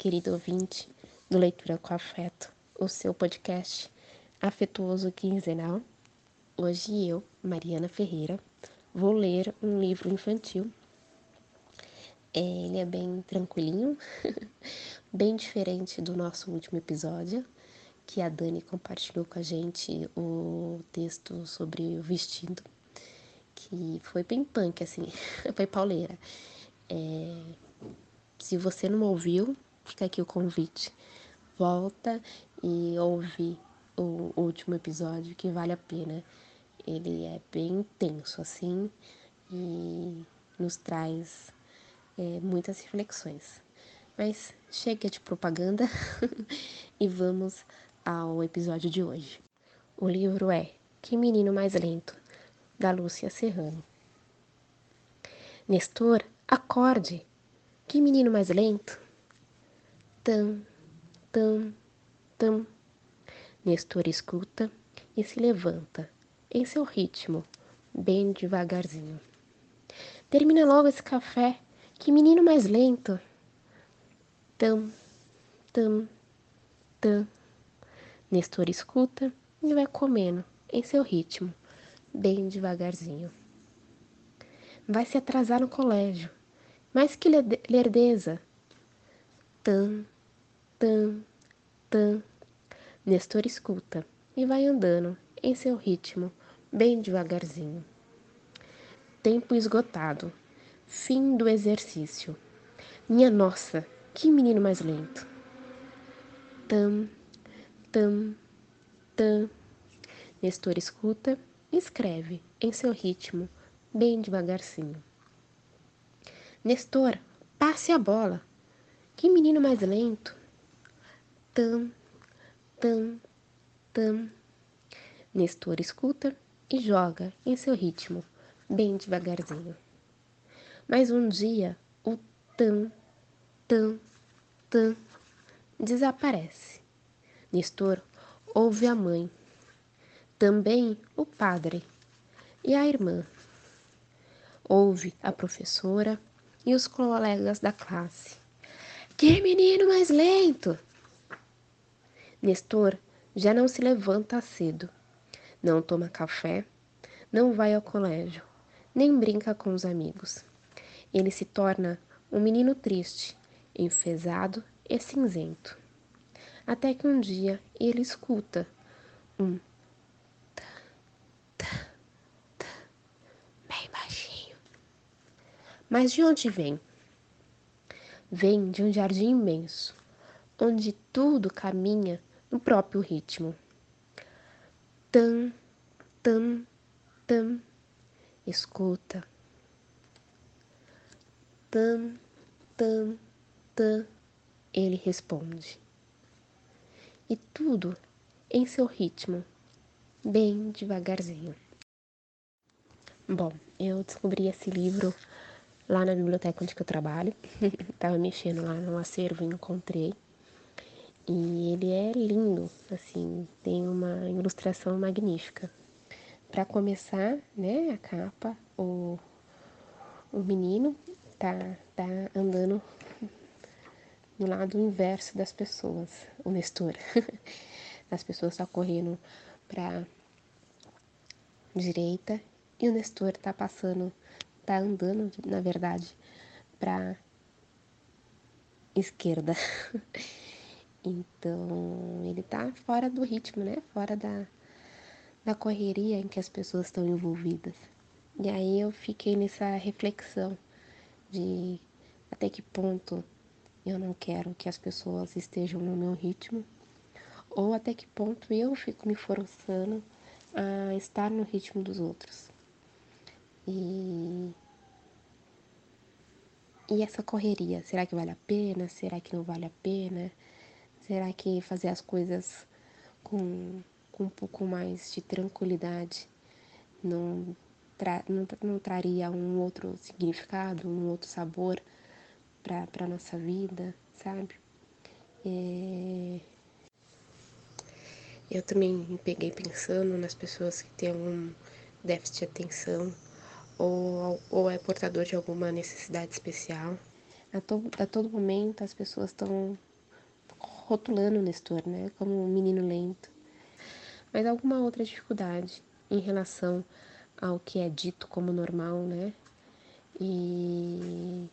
Querido ouvinte do Leitura com Afeto, o seu podcast afetuoso quinzenal. Hoje eu, Mariana Ferreira, vou ler um livro infantil. É, ele é bem tranquilinho, bem diferente do nosso último episódio, que a Dani compartilhou com a gente o texto sobre o vestido, que foi bem punk, assim, foi pauleira. É, se você não ouviu, fica aqui o convite. Volta e ouve o último episódio que vale a pena. Ele é bem intenso assim e nos traz é, muitas reflexões. Mas chega de propaganda e vamos ao episódio de hoje. O livro é Que Menino Mais Lento, da Lúcia Serrano. Nestor, acorde! Que menino mais lento? Tam, tam, tam. Nestor escuta e se levanta, em seu ritmo, bem devagarzinho. Termina logo esse café, que menino mais lento. Tam, tam, tam. Nestor escuta e vai comendo, em seu ritmo, bem devagarzinho. Vai se atrasar no colégio mas que lerdeza! Tan, tan, tan. Nestor escuta e vai andando em seu ritmo, bem devagarzinho. Tempo esgotado. Fim do exercício. Minha nossa, que menino mais lento. Tam, tam, tam. Nestor escuta e escreve em seu ritmo, bem devagarzinho. Nestor, passe a bola. Que menino mais lento. Tam, tam, tam. Nestor escuta e joga em seu ritmo, bem devagarzinho. Mas um dia o tam, tam, tam desaparece. Nestor ouve a mãe, também o padre e a irmã. Ouve a professora e os colegas da classe. Que menino mais lento! Nestor já não se levanta cedo, não toma café, não vai ao colégio, nem brinca com os amigos. Ele se torna um menino triste, enfesado e cinzento. Até que um dia ele escuta um Mas de onde vem? Vem de um jardim imenso, onde tudo caminha no próprio ritmo. Tam, tam, tam, escuta. Tam, tam, tam, ele responde. E tudo em seu ritmo, bem devagarzinho. Bom, eu descobri esse livro lá na biblioteca onde eu trabalho. Tava mexendo lá no acervo e encontrei. E ele é lindo, assim, tem uma ilustração magnífica. Para começar, né, a capa, o, o menino tá, tá andando no lado inverso das pessoas, o Nestor. As pessoas estão correndo para direita e o Nestor tá passando tá andando, na verdade, para esquerda. então, ele tá fora do ritmo, né? Fora da, da correria em que as pessoas estão envolvidas. E aí eu fiquei nessa reflexão de até que ponto eu não quero que as pessoas estejam no meu ritmo, ou até que ponto eu fico me forçando a estar no ritmo dos outros. E, e essa correria, será que vale a pena? Será que não vale a pena? Será que fazer as coisas com, com um pouco mais de tranquilidade não, tra, não, não traria um outro significado, um outro sabor para a nossa vida, sabe? É... Eu também me peguei pensando nas pessoas que têm algum déficit de atenção ou, ou é portador de alguma necessidade especial. a, to, a todo momento as pessoas estão rotulando o Nestor, né, como um menino lento. Mas alguma outra dificuldade em relação ao que é dito como normal, né? E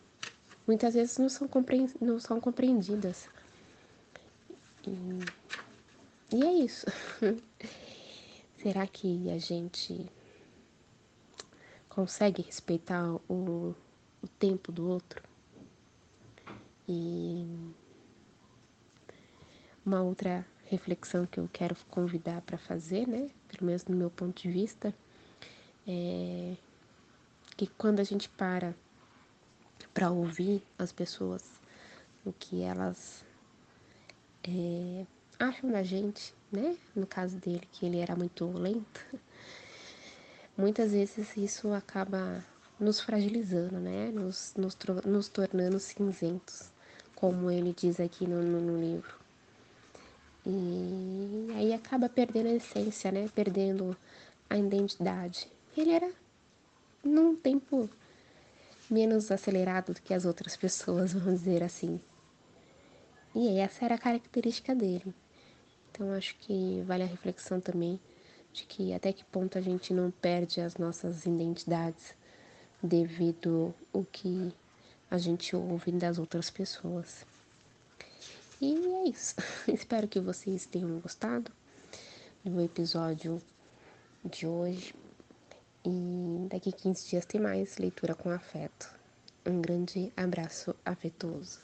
muitas vezes não são, compre... não são compreendidas. E, e é isso. Será que a gente consegue respeitar o, o tempo do outro? E uma outra reflexão que eu quero convidar para fazer, né, pelo menos no meu ponto de vista, é que quando a gente para para ouvir as pessoas, o que elas é, acham da gente, né? No caso dele, que ele era muito lento, muitas vezes isso acaba nos fragilizando, né? Nos, nos, nos tornando cinzentos, como ele diz aqui no, no, no livro. E aí acaba perdendo a essência, né? Perdendo a identidade. Ele era num tempo menos acelerado do que as outras pessoas, vamos dizer assim. E essa era a característica dele. Então acho que vale a reflexão também de que até que ponto a gente não perde as nossas identidades devido ao que a gente ouve das outras pessoas. E é isso. Espero que vocês tenham gostado do episódio de hoje. E daqui 15 dias tem mais leitura com afeto. Um grande abraço afetuoso.